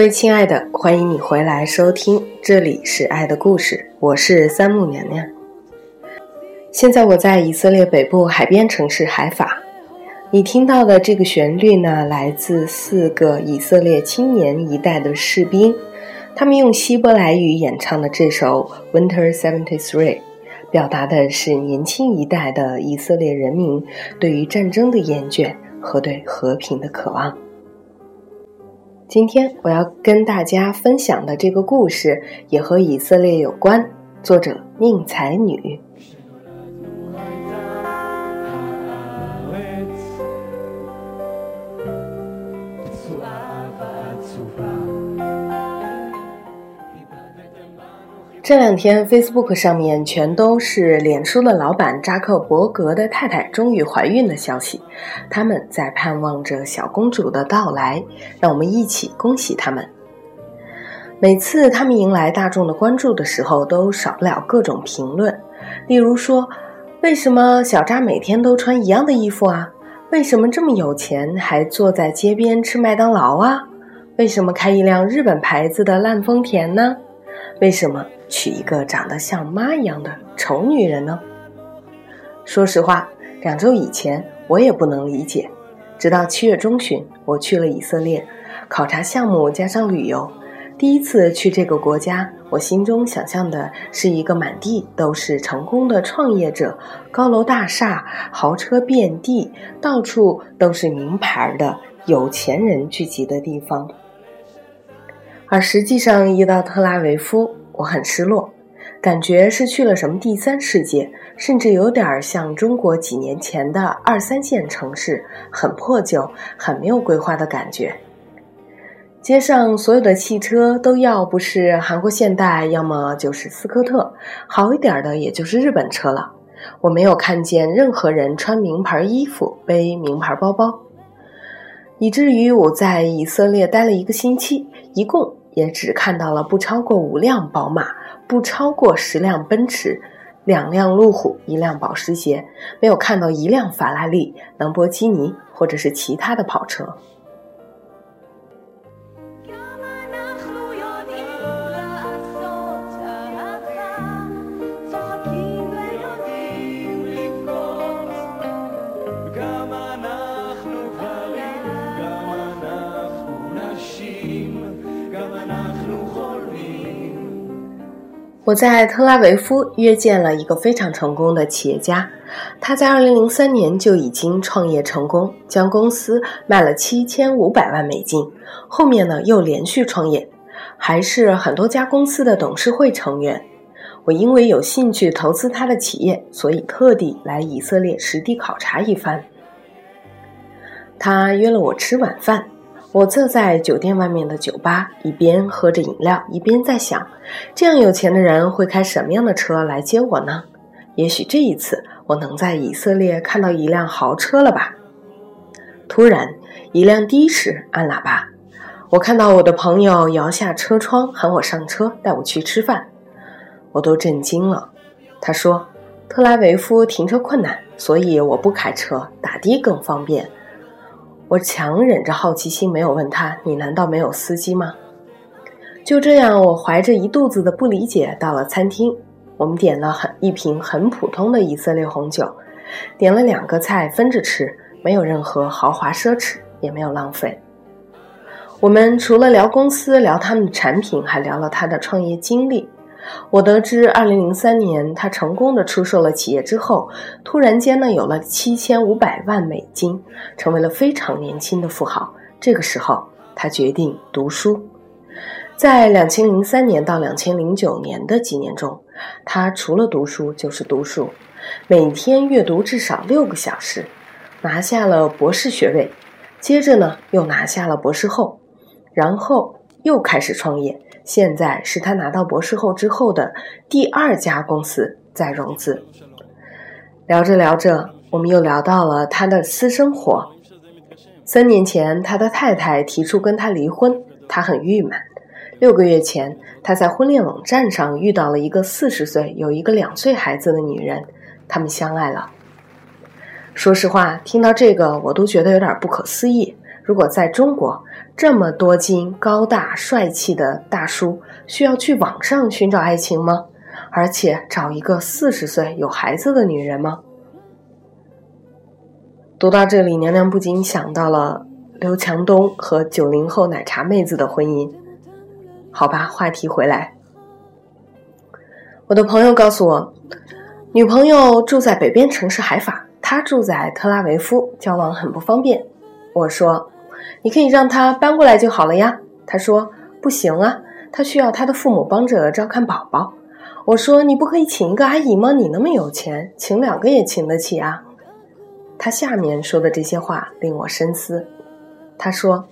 各位亲爱的，欢迎你回来收听，这里是爱的故事，我是三木娘娘。现在我在以色列北部海边城市海法，你听到的这个旋律呢，来自四个以色列青年一代的士兵，他们用希伯来语演唱的这首《Winter Seventy Three》，表达的是年轻一代的以色列人民对于战争的厌倦和对和平的渴望。今天我要跟大家分享的这个故事也和以色列有关，作者宁采女。这两天，Facebook 上面全都是脸书的老板扎克伯格的太太终于怀孕的消息。他们在盼望着小公主的到来，让我们一起恭喜他们。每次他们迎来大众的关注的时候，都少不了各种评论，例如说：“为什么小扎每天都穿一样的衣服啊？为什么这么有钱还坐在街边吃麦当劳啊？为什么开一辆日本牌子的烂丰田呢？为什么？”娶一个长得像妈一样的丑女人呢？说实话，两周以前我也不能理解，直到七月中旬，我去了以色列，考察项目加上旅游，第一次去这个国家，我心中想象的是一个满地都是成功的创业者，高楼大厦、豪车遍地，到处都是名牌的有钱人聚集的地方，而实际上一到特拉维夫。我很失落，感觉是去了什么第三世界，甚至有点像中国几年前的二三线城市，很破旧、很没有规划的感觉。街上所有的汽车都要不是韩国现代，要么就是斯科特，好一点的也就是日本车了。我没有看见任何人穿名牌衣服、背名牌包包，以至于我在以色列待了一个星期，一共。也只看到了不超过五辆宝马，不超过十辆奔驰，两辆路虎，一辆保时捷，没有看到一辆法拉利、兰博基尼或者是其他的跑车。我在特拉维夫约见了一个非常成功的企业家，他在2003年就已经创业成功，将公司卖了7500万美金。后面呢又连续创业，还是很多家公司的董事会成员。我因为有兴趣投资他的企业，所以特地来以色列实地考察一番。他约了我吃晚饭。我坐在酒店外面的酒吧，一边喝着饮料，一边在想：这样有钱的人会开什么样的车来接我呢？也许这一次我能在以色列看到一辆豪车了吧？突然，一辆的士按喇叭，我看到我的朋友摇下车窗喊我上车，带我去吃饭。我都震惊了。他说：“特拉维夫停车困难，所以我不开车，打的更方便。”我强忍着好奇心，没有问他：“你难道没有司机吗？”就这样，我怀着一肚子的不理解到了餐厅。我们点了很一瓶很普通的以色列红酒，点了两个菜分着吃，没有任何豪华奢侈，也没有浪费。我们除了聊公司、聊他们的产品，还聊了他的创业经历。我得知，二零零三年他成功的出售了企业之后，突然间呢有了七千五百万美金，成为了非常年轻的富豪。这个时候，他决定读书。在两千零三年到两千零九年的几年中，他除了读书就是读书，每天阅读至少六个小时，拿下了博士学位。接着呢，又拿下了博士后，然后又开始创业。现在是他拿到博士后之后的第二家公司在融资。聊着聊着，我们又聊到了他的私生活。三年前，他的太太提出跟他离婚，他很郁闷。六个月前，他在婚恋网站上遇到了一个四十岁、有一个两岁孩子的女人，他们相爱了。说实话，听到这个我都觉得有点不可思议。如果在中国，这么多金、高大、帅气的大叔，需要去网上寻找爱情吗？而且找一个四十岁有孩子的女人吗？读到这里，娘娘不禁想到了刘强东和九零后奶茶妹子的婚姻。好吧，话题回来，我的朋友告诉我，女朋友住在北边城市海法，他住在特拉维夫，交往很不方便。我说，你可以让他搬过来就好了呀。他说不行啊，他需要他的父母帮着照看宝宝。我说：“你不可以请一个阿姨吗？你那么有钱，请两个也请得起啊。”他下面说的这些话令我深思。他说：“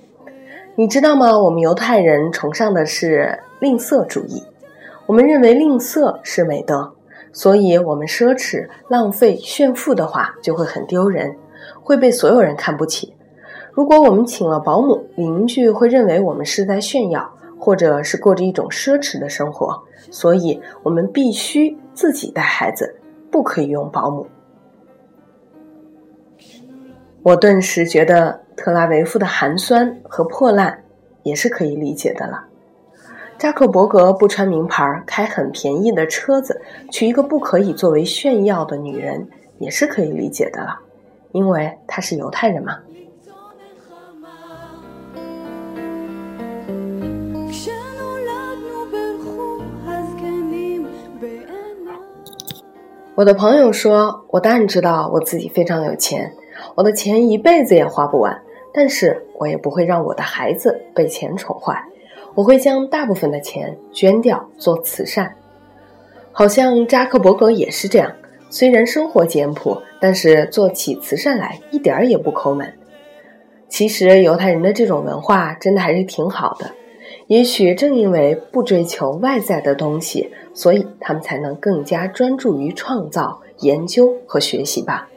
你知道吗？我们犹太人崇尚的是吝啬主义，我们认为吝啬是美德，所以我们奢侈、浪费、炫富的话就会很丢人，会被所有人看不起。如果我们请了保姆，邻居会认为我们是在炫耀，或者是过着一种奢侈的生活。”所以，我们必须自己带孩子，不可以用保姆。我顿时觉得特拉维夫的寒酸和破烂也是可以理解的了。扎克伯格不穿名牌，开很便宜的车子，娶一个不可以作为炫耀的女人，也是可以理解的了，因为他是犹太人嘛。我的朋友说：“我当然知道我自己非常有钱，我的钱一辈子也花不完。但是我也不会让我的孩子被钱宠坏，我会将大部分的钱捐掉做慈善。好像扎克伯格也是这样，虽然生活简朴，但是做起慈善来一点儿也不抠门。其实犹太人的这种文化真的还是挺好的。也许正因为不追求外在的东西。”所以他们才能更加专注于创造、研究和学习吧。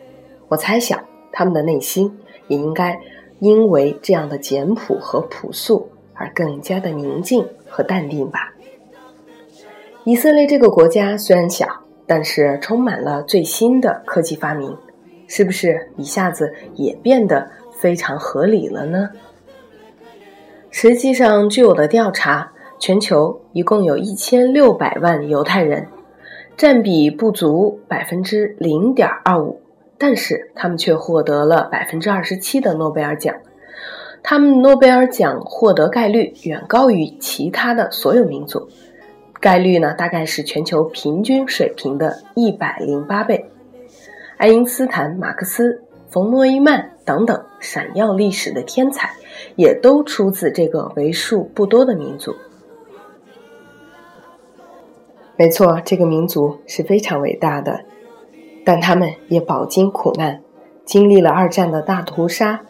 我猜想，他们的内心也应该因为这样的简朴和朴素而更加的宁静和淡定吧。以色列这个国家虽然小，但是充满了最新的科技发明，是不是一下子也变得非常合理了呢？实际上，据我的调查。全球一共有一千六百万犹太人，占比不足百分之零点二五，但是他们却获得了百分之二十七的诺贝尔奖。他们诺贝尔奖获得概率远高于其他的所有民族，概率呢大概是全球平均水平的一百零八倍。爱因斯坦、马克思、冯诺依曼等等闪耀历史的天才，也都出自这个为数不多的民族。没错，这个民族是非常伟大的，但他们也饱经苦难，经历了二战的大屠杀。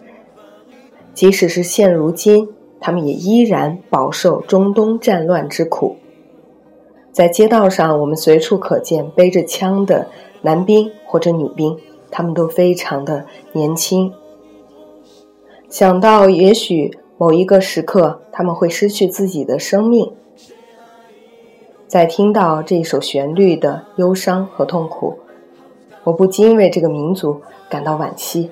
即使是现如今，他们也依然饱受中东战乱之苦。在街道上，我们随处可见背着枪的男兵或者女兵，他们都非常的年轻。想到也许某一个时刻，他们会失去自己的生命。在听到这一首旋律的忧伤和痛苦，我不禁为这个民族感到惋惜。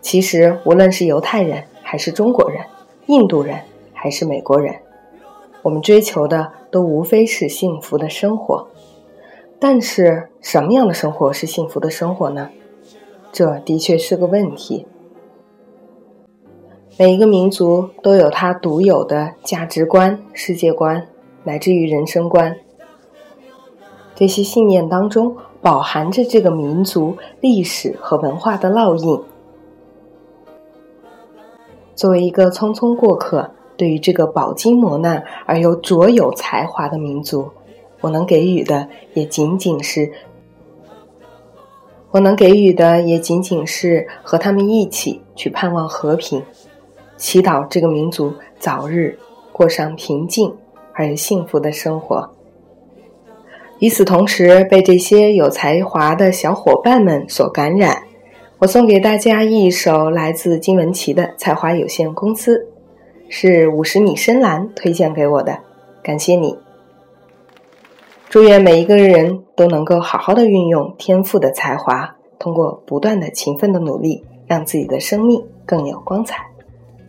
其实，无论是犹太人，还是中国人、印度人，还是美国人，我们追求的都无非是幸福的生活。但是，什么样的生活是幸福的生活呢？这的确是个问题。每一个民族都有它独有的价值观、世界观。乃至于人生观，这些信念当中饱含着这个民族历史和文化的烙印。作为一个匆匆过客，对于这个饱经磨难而又卓有才华的民族，我能给予的也仅仅是，我能给予的也仅仅是和他们一起去盼望和平，祈祷这个民族早日过上平静。而幸福的生活。与此同时，被这些有才华的小伙伴们所感染，我送给大家一首来自金文岐的《才华有限公司》，是五十米深蓝推荐给我的，感谢你。祝愿每一个人都能够好好的运用天赋的才华，通过不断的勤奋的努力，让自己的生命更有光彩。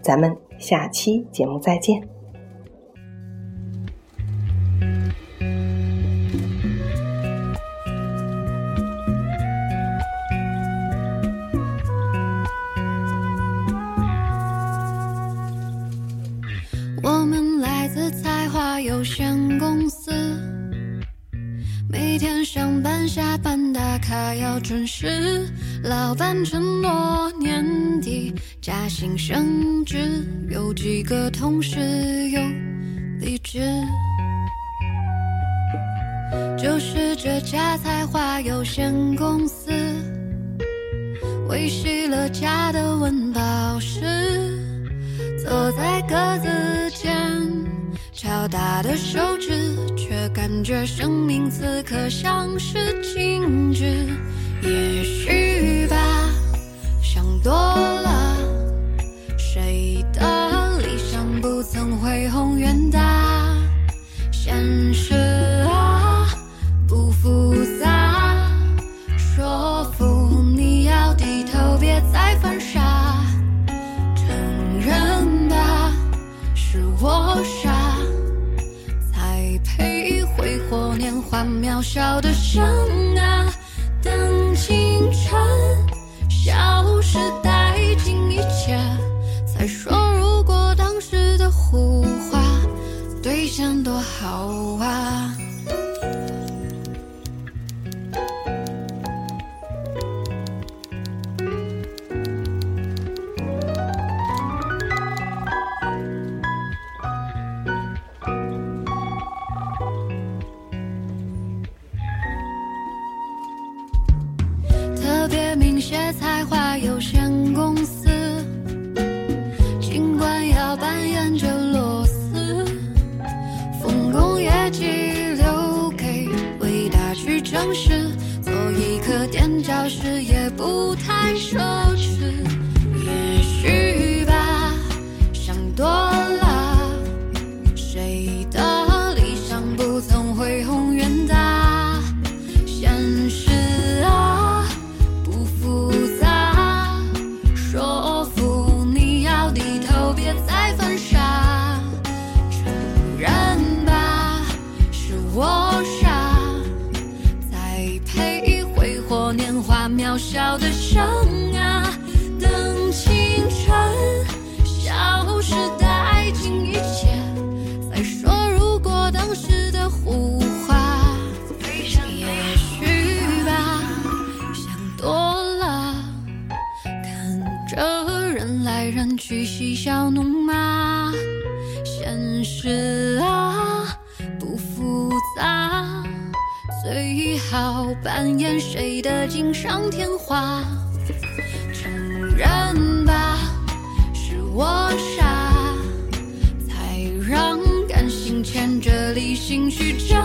咱们下期节目再见。我们来自才华有限公司，每天上班下班打卡要准时，老板承诺年底加薪升职，有几个同事又离职，就是这家才华有限公司，维系了家的温饱时。坐在格子间，敲打的手指，却感觉生命此刻像是静止。也许吧，想多了。谁的理想不曾恢宏远大？现实写才华有限公司，尽管要扮演着螺丝，丰功业绩留给伟大去证实，做一颗垫脚石也不太奢小的生扮演谁的锦上添花。承认吧，是我傻，才让感性牵着理性去挣